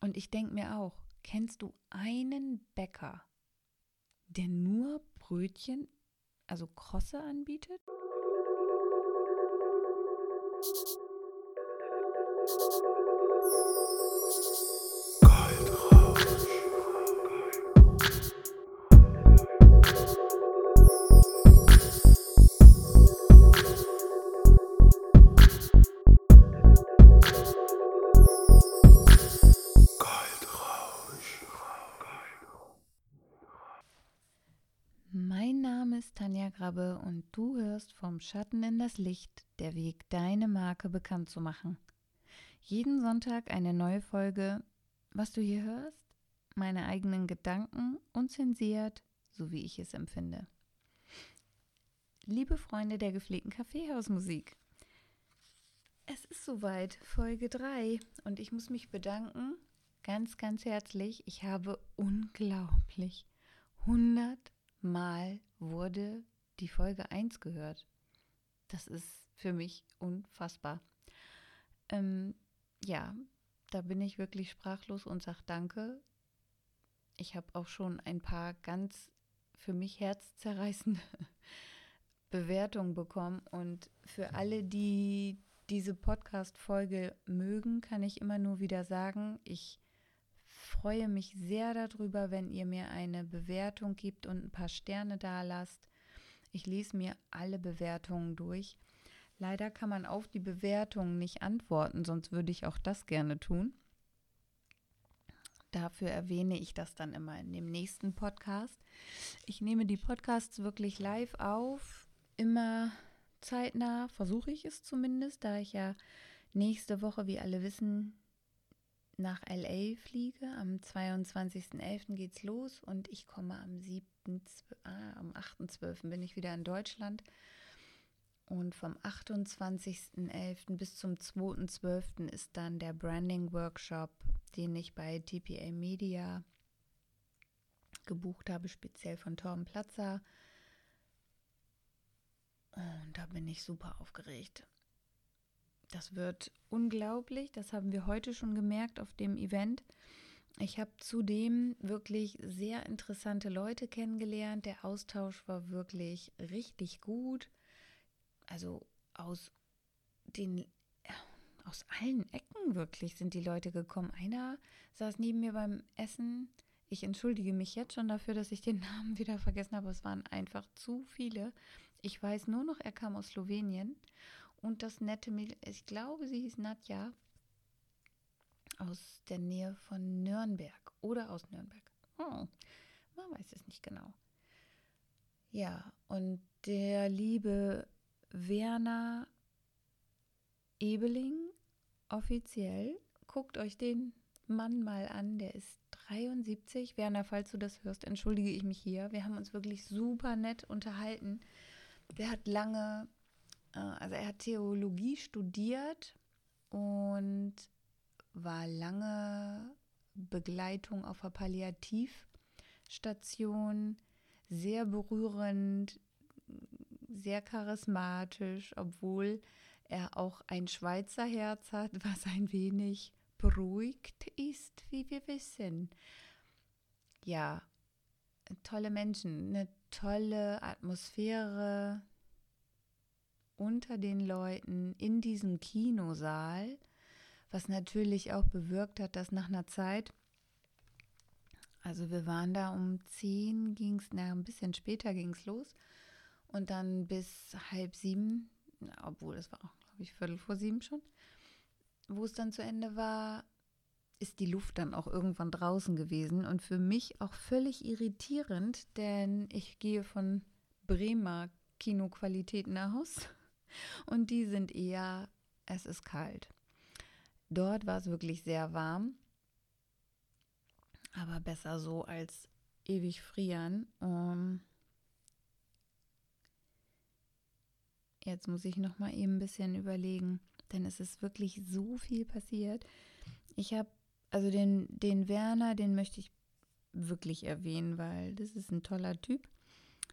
Und ich denke mir auch, kennst du einen Bäcker, der nur Brötchen, also Krosse anbietet? Du hörst vom Schatten in das Licht, der Weg, deine Marke bekannt zu machen. Jeden Sonntag eine neue Folge. Was du hier hörst? Meine eigenen Gedanken, unzensiert, so wie ich es empfinde. Liebe Freunde der gepflegten Kaffeehausmusik, es ist soweit, Folge 3 und ich muss mich bedanken, ganz, ganz herzlich. Ich habe unglaublich 100 Mal wurde die Folge 1 gehört. Das ist für mich unfassbar. Ähm, ja, da bin ich wirklich sprachlos und sage Danke. Ich habe auch schon ein paar ganz für mich herzzerreißende Bewertungen bekommen. Und für alle, die diese Podcast-Folge mögen, kann ich immer nur wieder sagen, ich freue mich sehr darüber, wenn ihr mir eine Bewertung gibt und ein paar Sterne da lasst. Ich lese mir alle Bewertungen durch. Leider kann man auf die Bewertungen nicht antworten, sonst würde ich auch das gerne tun. Dafür erwähne ich das dann immer in dem nächsten Podcast. Ich nehme die Podcasts wirklich live auf, immer zeitnah, versuche ich es zumindest, da ich ja nächste Woche, wie alle wissen, nach LA fliege. Am 22.11. geht's los und ich komme am 7. Ah, am 8.12. bin ich wieder in Deutschland. Und vom 28.11. bis zum 2.12. ist dann der Branding Workshop, den ich bei TPA Media gebucht habe, speziell von Torben Platzer. Und da bin ich super aufgeregt. Das wird unglaublich. Das haben wir heute schon gemerkt auf dem Event. Ich habe zudem wirklich sehr interessante Leute kennengelernt. Der Austausch war wirklich richtig gut. Also aus den aus allen Ecken wirklich sind die Leute gekommen. Einer saß neben mir beim Essen. Ich entschuldige mich jetzt schon dafür, dass ich den Namen wieder vergessen habe. Es waren einfach zu viele. Ich weiß nur noch, er kam aus Slowenien und das nette Mädel, ich glaube, sie hieß Nadja, aus der Nähe von Nürnberg oder aus Nürnberg. Hm, man weiß es nicht genau. Ja, und der liebe Werner Ebeling, offiziell, guckt euch den Mann mal an, der ist 73. Werner, falls du das hörst, entschuldige ich mich hier. Wir haben uns wirklich super nett unterhalten. Der hat lange also er hat Theologie studiert und war lange Begleitung auf der Palliativstation, sehr berührend, sehr charismatisch, obwohl er auch ein Schweizer Herz hat, was ein wenig beruhigt ist, wie wir wissen. Ja, tolle Menschen, eine tolle Atmosphäre, unter den Leuten in diesem Kinosaal, was natürlich auch bewirkt hat, dass nach einer Zeit, also wir waren da um 10, ging es, na, ein bisschen später ging es los und dann bis halb sieben, obwohl es war auch, glaube ich, Viertel vor sieben schon, wo es dann zu Ende war, ist die Luft dann auch irgendwann draußen gewesen und für mich auch völlig irritierend, denn ich gehe von Bremer Kinoqualität nach Hause und die sind eher, es ist kalt. Dort war es wirklich sehr warm, aber besser so als ewig frieren. Um, jetzt muss ich noch mal eben ein bisschen überlegen, denn es ist wirklich so viel passiert. Ich habe also den den Werner, den möchte ich wirklich erwähnen, weil das ist ein toller Typ.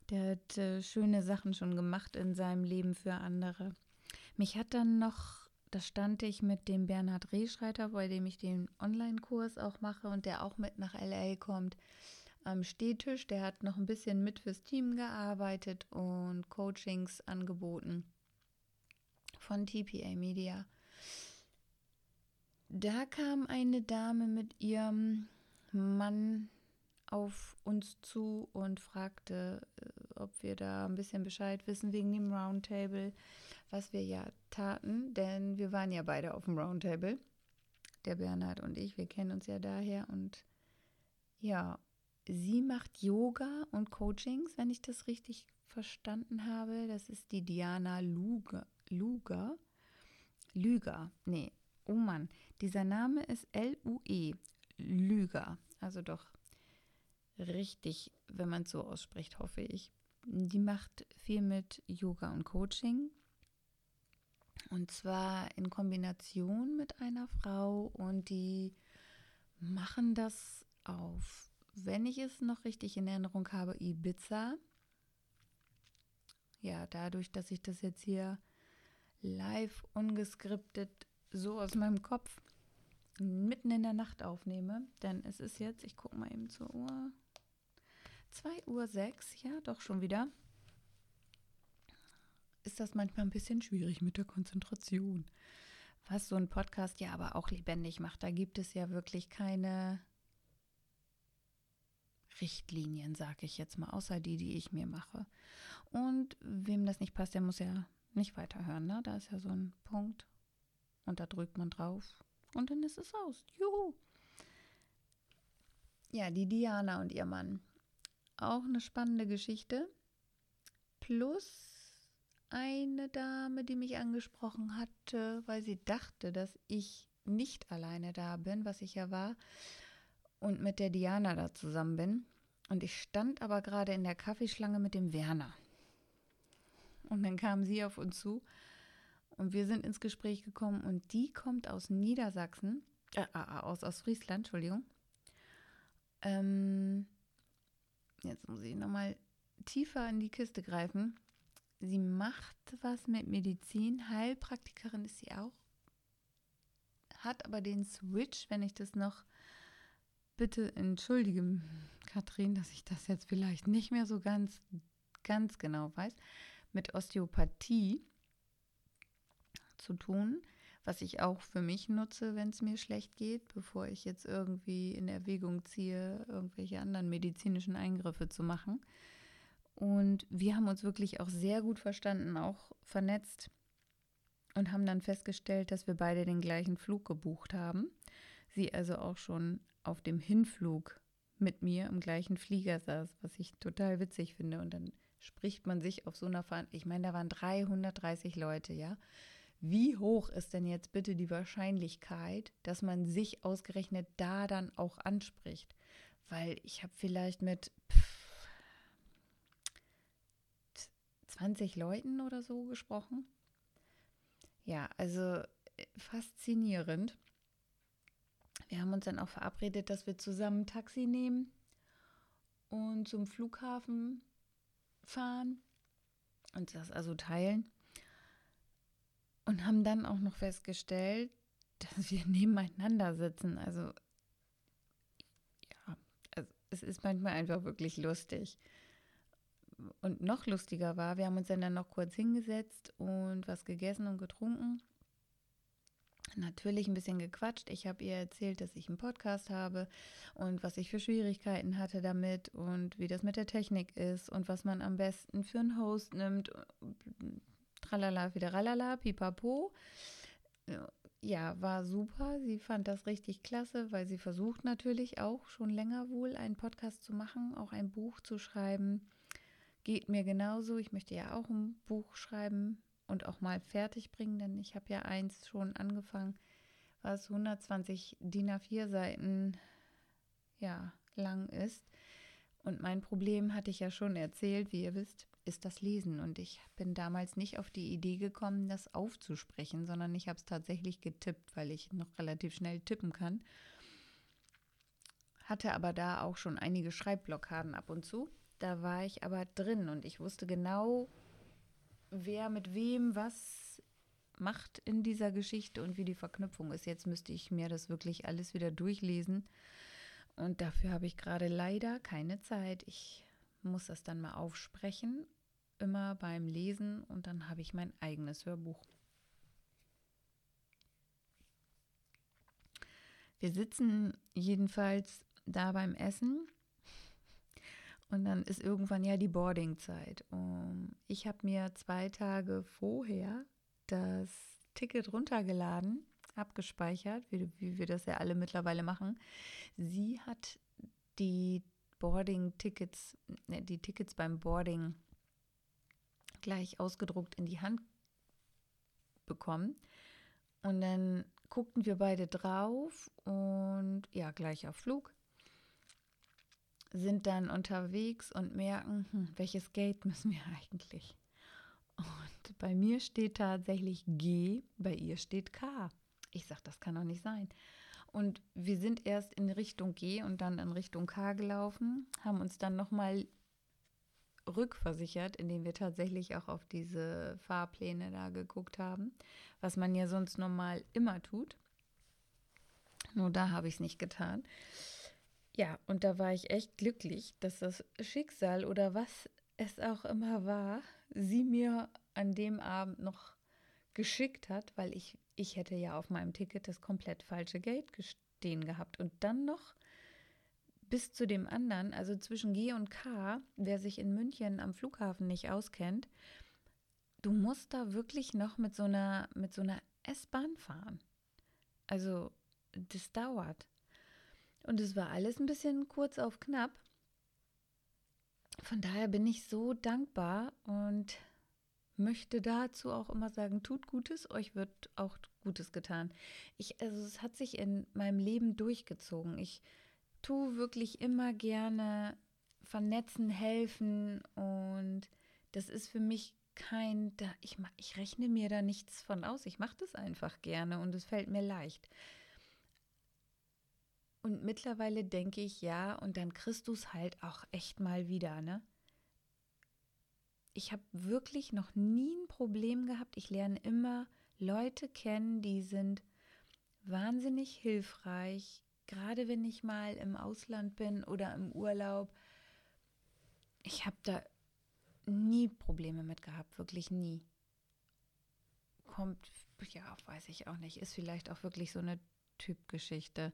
Der hat äh, schöne Sachen schon gemacht in seinem Leben für andere. Mich hat dann noch da stand ich mit dem Bernhard Rehschreiter, bei dem ich den Online-Kurs auch mache und der auch mit nach LA kommt, am Stehtisch. Der hat noch ein bisschen mit fürs Team gearbeitet und Coachings angeboten von TPA Media. Da kam eine Dame mit ihrem Mann auf uns zu und fragte, äh, ob wir da ein bisschen Bescheid wissen wegen dem Roundtable, was wir ja taten, denn wir waren ja beide auf dem Roundtable, der Bernhard und ich, wir kennen uns ja daher und ja, sie macht Yoga und Coachings, wenn ich das richtig verstanden habe. Das ist die Diana Luger. Luger? Lüger. Nee, oh Mann. Dieser Name ist L-U-E. Lüger. Also doch richtig, wenn man es so ausspricht, hoffe ich. Die macht viel mit Yoga und Coaching. Und zwar in Kombination mit einer Frau und die machen das auf, wenn ich es noch richtig in Erinnerung habe, Ibiza. Ja, dadurch, dass ich das jetzt hier live ungeskriptet so aus meinem Kopf mitten in der Nacht aufnehme, denn es ist jetzt, ich gucke mal eben zur Uhr, 2 Uhr 6, ja, doch schon wieder, ist das manchmal ein bisschen schwierig mit der Konzentration. Was so ein Podcast ja aber auch lebendig macht. Da gibt es ja wirklich keine Richtlinien, sage ich jetzt mal, außer die, die ich mir mache. Und wem das nicht passt, der muss ja nicht weiterhören. Ne? Da ist ja so ein Punkt und da drückt man drauf und dann ist es aus. Juhu! Ja, die Diana und ihr Mann. Auch eine spannende Geschichte. Plus eine Dame, die mich angesprochen hatte, weil sie dachte, dass ich nicht alleine da bin, was ich ja war, und mit der Diana da zusammen bin. Und ich stand aber gerade in der Kaffeeschlange mit dem Werner. Und dann kam sie auf uns zu und wir sind ins Gespräch gekommen und die kommt aus Niedersachsen, äh, äh, aus, aus Friesland, Entschuldigung. Ähm, jetzt muss ich nochmal tiefer in die Kiste greifen. Sie macht was mit Medizin, Heilpraktikerin ist sie auch, hat aber den Switch, wenn ich das noch bitte entschuldige, Katrin, dass ich das jetzt vielleicht nicht mehr so ganz, ganz genau weiß, mit Osteopathie zu tun, was ich auch für mich nutze, wenn es mir schlecht geht, bevor ich jetzt irgendwie in Erwägung ziehe, irgendwelche anderen medizinischen Eingriffe zu machen. Und wir haben uns wirklich auch sehr gut verstanden, auch vernetzt und haben dann festgestellt, dass wir beide den gleichen Flug gebucht haben. Sie also auch schon auf dem Hinflug mit mir im gleichen Flieger saß, was ich total witzig finde. Und dann spricht man sich auf so einer Fahrt, ich meine, da waren 330 Leute, ja. Wie hoch ist denn jetzt bitte die Wahrscheinlichkeit, dass man sich ausgerechnet da dann auch anspricht? Weil ich habe vielleicht mit pff, 20 Leuten oder so gesprochen. Ja, also äh, faszinierend. Wir haben uns dann auch verabredet, dass wir zusammen ein Taxi nehmen und zum Flughafen fahren und das also teilen. Und haben dann auch noch festgestellt, dass wir nebeneinander sitzen. Also ja, also es ist manchmal einfach wirklich lustig. Und noch lustiger war, wir haben uns dann, dann noch kurz hingesetzt und was gegessen und getrunken natürlich ein bisschen gequatscht. Ich habe ihr erzählt, dass ich einen Podcast habe und was ich für Schwierigkeiten hatte damit und wie das mit der Technik ist und was man am besten für einen Host nimmt. Tralala, wieder ralala, pipapo. Ja, war super. Sie fand das richtig klasse, weil sie versucht natürlich auch schon länger wohl einen Podcast zu machen, auch ein Buch zu schreiben. Geht mir genauso. Ich möchte ja auch ein Buch schreiben und auch mal fertig bringen, denn ich habe ja eins schon angefangen, was 120 DIN A4 Seiten ja, lang ist. Und mein Problem hatte ich ja schon erzählt, wie ihr wisst, ist das Lesen. Und ich bin damals nicht auf die Idee gekommen, das aufzusprechen, sondern ich habe es tatsächlich getippt, weil ich noch relativ schnell tippen kann. Hatte aber da auch schon einige Schreibblockaden ab und zu. Da war ich aber drin und ich wusste genau, wer mit wem was macht in dieser Geschichte und wie die Verknüpfung ist. Jetzt müsste ich mir das wirklich alles wieder durchlesen. Und dafür habe ich gerade leider keine Zeit. Ich muss das dann mal aufsprechen, immer beim Lesen und dann habe ich mein eigenes Hörbuch. Wir sitzen jedenfalls da beim Essen und dann ist irgendwann ja die Boardingzeit. Ich habe mir zwei Tage vorher das Ticket runtergeladen, abgespeichert, wie, wie wir das ja alle mittlerweile machen. Sie hat die Boarding-Tickets, ne, die Tickets beim Boarding gleich ausgedruckt in die Hand bekommen. Und dann guckten wir beide drauf und ja, gleich auf Flug. Sind dann unterwegs und merken, hm, welches Gate müssen wir eigentlich? Und bei mir steht tatsächlich G, bei ihr steht K. Ich sage, das kann doch nicht sein. Und wir sind erst in Richtung G und dann in Richtung K gelaufen, haben uns dann nochmal rückversichert, indem wir tatsächlich auch auf diese Fahrpläne da geguckt haben, was man ja sonst normal immer tut. Nur da habe ich es nicht getan. Ja, und da war ich echt glücklich, dass das Schicksal oder was es auch immer war, sie mir an dem Abend noch geschickt hat, weil ich, ich hätte ja auf meinem Ticket das komplett falsche Gate stehen gehabt. Und dann noch bis zu dem anderen, also zwischen G und K, wer sich in München am Flughafen nicht auskennt, du musst da wirklich noch mit so einer, mit so einer S-Bahn fahren. Also, das dauert. Und es war alles ein bisschen kurz auf knapp. Von daher bin ich so dankbar und möchte dazu auch immer sagen, tut Gutes, euch wird auch Gutes getan. Ich, also es hat sich in meinem Leben durchgezogen. Ich tue wirklich immer gerne vernetzen, helfen und das ist für mich kein, da, ich, ich rechne mir da nichts von aus. Ich mache das einfach gerne und es fällt mir leicht. Und mittlerweile denke ich, ja, und dann Christus halt auch echt mal wieder, ne? Ich habe wirklich noch nie ein Problem gehabt. Ich lerne immer Leute kennen, die sind wahnsinnig hilfreich, gerade wenn ich mal im Ausland bin oder im Urlaub, ich habe da nie Probleme mit gehabt, wirklich nie. Kommt, ja, weiß ich auch nicht, ist vielleicht auch wirklich so eine Typgeschichte.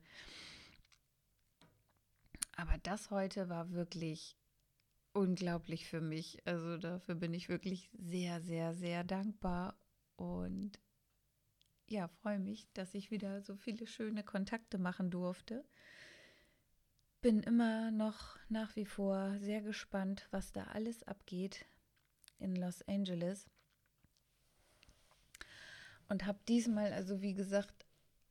Aber das heute war wirklich unglaublich für mich. Also dafür bin ich wirklich sehr, sehr, sehr dankbar und ja, freue mich, dass ich wieder so viele schöne Kontakte machen durfte. Bin immer noch nach wie vor sehr gespannt, was da alles abgeht in Los Angeles. Und habe diesmal, also wie gesagt,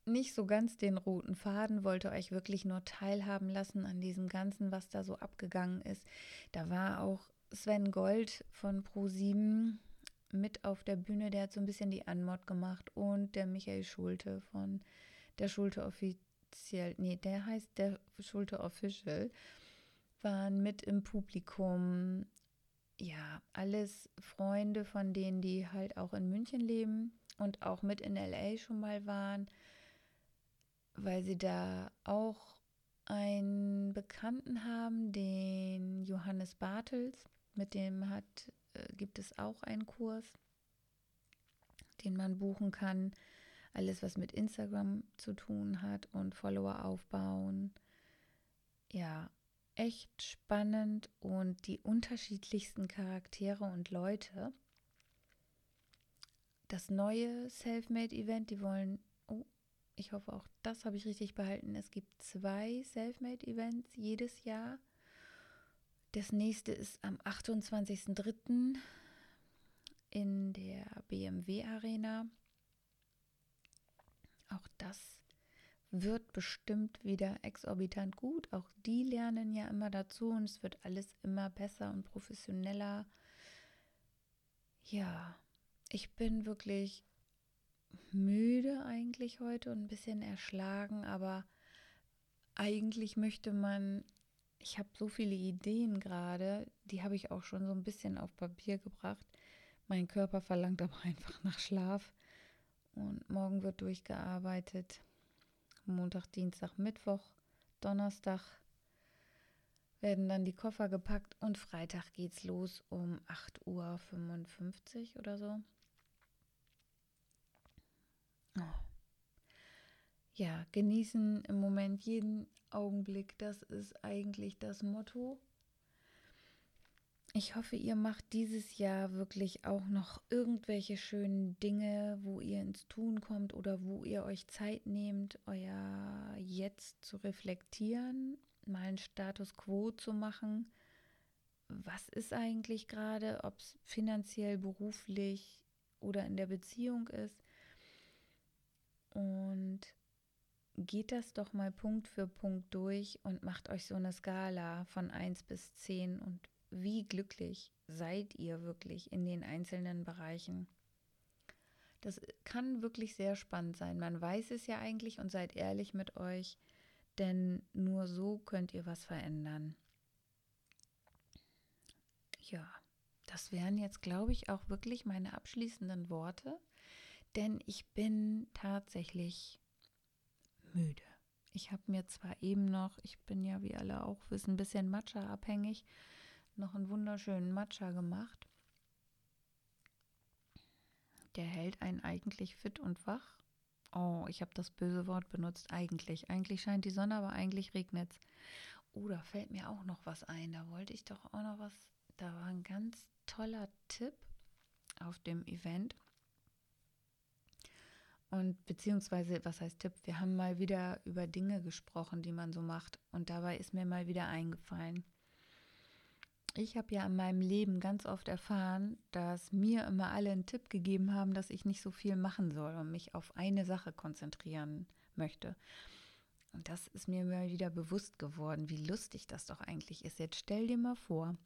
nicht so ganz den roten Faden, wollte euch wirklich nur teilhaben lassen an diesem Ganzen, was da so abgegangen ist. Da war auch Sven Gold von Pro7 mit auf der Bühne, der hat so ein bisschen die Anmod gemacht und der Michael Schulte von der Schulte offiziell, nee, der heißt der Schulte Official, waren mit im Publikum. Ja, alles Freunde von denen, die halt auch in München leben und auch mit in LA schon mal waren, weil sie da auch einen Bekannten haben, den Johannes Bartels, mit dem hat gibt es auch einen Kurs, den man buchen kann. Alles, was mit Instagram zu tun hat und Follower aufbauen. Ja, echt spannend und die unterschiedlichsten Charaktere und Leute. Das neue Selfmade-Event, die wollen, oh, ich hoffe auch das habe ich richtig behalten. Es gibt zwei Selfmade-Events jedes Jahr das nächste ist am 28.03. in der BMW Arena. Auch das wird bestimmt wieder exorbitant gut. Auch die lernen ja immer dazu und es wird alles immer besser und professioneller. Ja, ich bin wirklich müde eigentlich heute und ein bisschen erschlagen, aber eigentlich möchte man ich habe so viele Ideen gerade, die habe ich auch schon so ein bisschen auf Papier gebracht. Mein Körper verlangt aber einfach nach Schlaf. Und morgen wird durchgearbeitet. Montag, Dienstag, Mittwoch, Donnerstag werden dann die Koffer gepackt und Freitag geht's los um 8.55 Uhr oder so. Oh. Ja, genießen im Moment jeden Augenblick. Das ist eigentlich das Motto. Ich hoffe, ihr macht dieses Jahr wirklich auch noch irgendwelche schönen Dinge, wo ihr ins Tun kommt oder wo ihr euch Zeit nehmt, euer Jetzt zu reflektieren, mal einen Status quo zu machen. Was ist eigentlich gerade, ob es finanziell, beruflich oder in der Beziehung ist? Und geht das doch mal Punkt für Punkt durch und macht euch so eine Skala von 1 bis 10 und wie glücklich seid ihr wirklich in den einzelnen Bereichen. Das kann wirklich sehr spannend sein. Man weiß es ja eigentlich und seid ehrlich mit euch, denn nur so könnt ihr was verändern. Ja, das wären jetzt, glaube ich, auch wirklich meine abschließenden Worte, denn ich bin tatsächlich müde. Ich habe mir zwar eben noch, ich bin ja, wie alle auch wissen, ein bisschen Matcha abhängig, noch einen wunderschönen Matcha gemacht. Der hält einen eigentlich fit und wach. Oh, ich habe das böse Wort benutzt, eigentlich. Eigentlich scheint die Sonne, aber eigentlich regnet es. Oh, da fällt mir auch noch was ein. Da wollte ich doch auch noch was. Da war ein ganz toller Tipp auf dem Event. Und beziehungsweise, was heißt Tipp? Wir haben mal wieder über Dinge gesprochen, die man so macht. Und dabei ist mir mal wieder eingefallen ich habe ja in meinem Leben ganz oft erfahren, dass mir immer alle einen Tipp gegeben haben, dass ich nicht so viel machen soll und mich auf eine Sache konzentrieren möchte. Und das ist mir mal wieder bewusst geworden, wie lustig das doch eigentlich ist. Jetzt stell dir mal vor,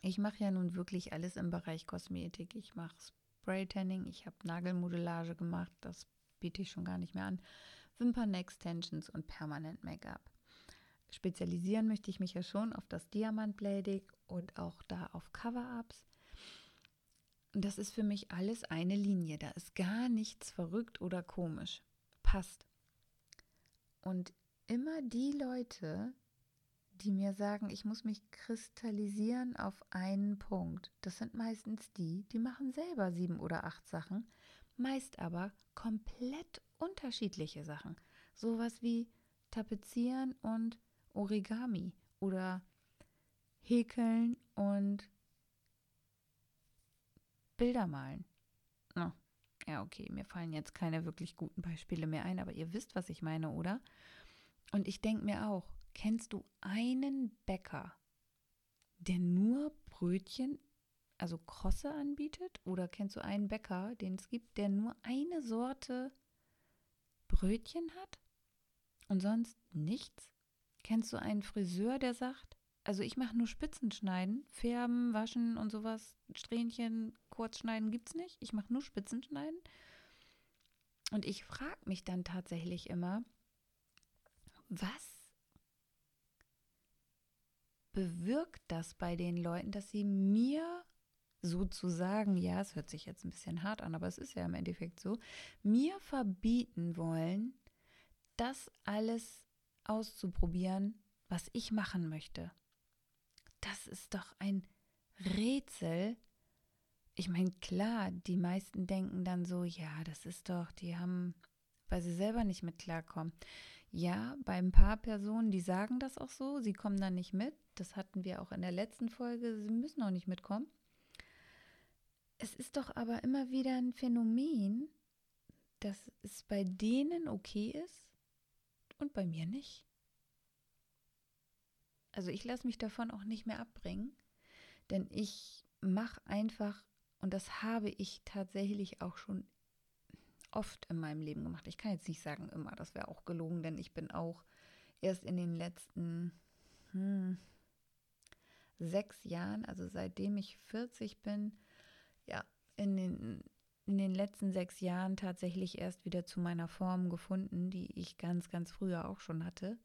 ich mache ja nun wirklich alles im Bereich Kosmetik. Ich mache Spray-Tanning, ich habe Nagelmodellage gemacht, das biete ich schon gar nicht mehr an. Wimpern-Extensions und Permanent Make-up spezialisieren möchte ich mich ja schon auf das Diamantblading und auch da auf Cover-Ups. Das ist für mich alles eine Linie. Da ist gar nichts verrückt oder komisch. Passt. Und immer die Leute, die mir sagen, ich muss mich kristallisieren auf einen Punkt, das sind meistens die, die machen selber sieben oder acht Sachen, meist aber komplett unterschiedliche Sachen. Sowas wie tapezieren und Origami oder Häkeln und Bilder malen. Oh, ja, okay, mir fallen jetzt keine wirklich guten Beispiele mehr ein, aber ihr wisst, was ich meine, oder? Und ich denke mir auch, kennst du einen Bäcker, der nur Brötchen, also Krosse anbietet? Oder kennst du einen Bäcker, den es gibt, der nur eine Sorte Brötchen hat und sonst nichts? Kennst du einen Friseur, der sagt, also ich mache nur Spitzen schneiden, färben, waschen und sowas, Strähnchen, kurz schneiden gibt's nicht. Ich mache nur Spitzen schneiden. Und ich frage mich dann tatsächlich immer, was bewirkt das bei den Leuten, dass sie mir sozusagen, ja, es hört sich jetzt ein bisschen hart an, aber es ist ja im Endeffekt so, mir verbieten wollen, das alles auszuprobieren, was ich machen möchte. Das ist doch ein Rätsel. Ich meine, klar, die meisten denken dann so, ja, das ist doch, die haben, weil sie selber nicht mit klarkommen. Ja, bei ein paar Personen, die sagen das auch so, sie kommen dann nicht mit. Das hatten wir auch in der letzten Folge, sie müssen auch nicht mitkommen. Es ist doch aber immer wieder ein Phänomen, dass es bei denen okay ist und bei mir nicht. Also ich lasse mich davon auch nicht mehr abbringen, denn ich mache einfach, und das habe ich tatsächlich auch schon oft in meinem Leben gemacht. Ich kann jetzt nicht sagen immer, das wäre auch gelogen, denn ich bin auch erst in den letzten hm, sechs Jahren, also seitdem ich 40 bin, ja, in den in den letzten sechs Jahren tatsächlich erst wieder zu meiner Form gefunden, die ich ganz, ganz früher auch schon hatte.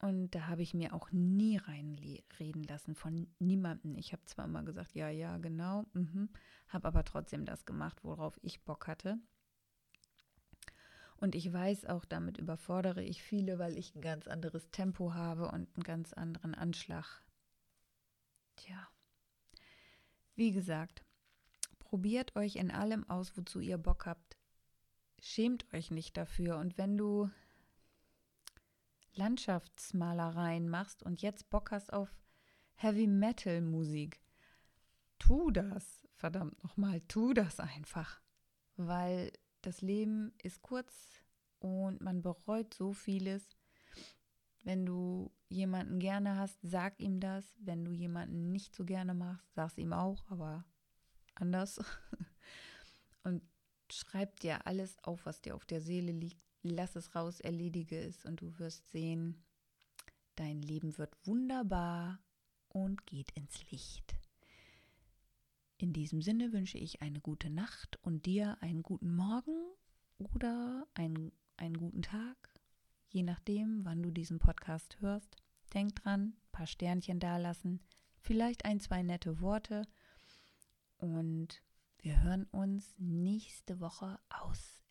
Und da habe ich mir auch nie reinreden lassen von niemandem. Ich habe zwar immer gesagt, ja, ja, genau, mhm, habe aber trotzdem das gemacht, worauf ich Bock hatte. Und ich weiß auch, damit überfordere ich viele, weil ich ein ganz anderes Tempo habe und einen ganz anderen Anschlag. Tja. Wie gesagt, probiert euch in allem aus, wozu ihr Bock habt. Schämt euch nicht dafür. Und wenn du Landschaftsmalereien machst und jetzt Bock hast auf Heavy Metal Musik, tu das. Verdammt nochmal, tu das einfach. Weil das Leben ist kurz und man bereut so vieles. Wenn du jemanden gerne hast, sag ihm das. Wenn du jemanden nicht so gerne machst, sag es ihm auch, aber anders. und schreib dir alles auf, was dir auf der Seele liegt. Lass es raus, erledige es und du wirst sehen, dein Leben wird wunderbar und geht ins Licht. In diesem Sinne wünsche ich eine gute Nacht und dir einen guten Morgen oder einen, einen guten Tag, je nachdem, wann du diesen Podcast hörst. Denk dran, ein paar Sternchen dalassen, vielleicht ein, zwei nette Worte und wir hören uns nächste Woche aus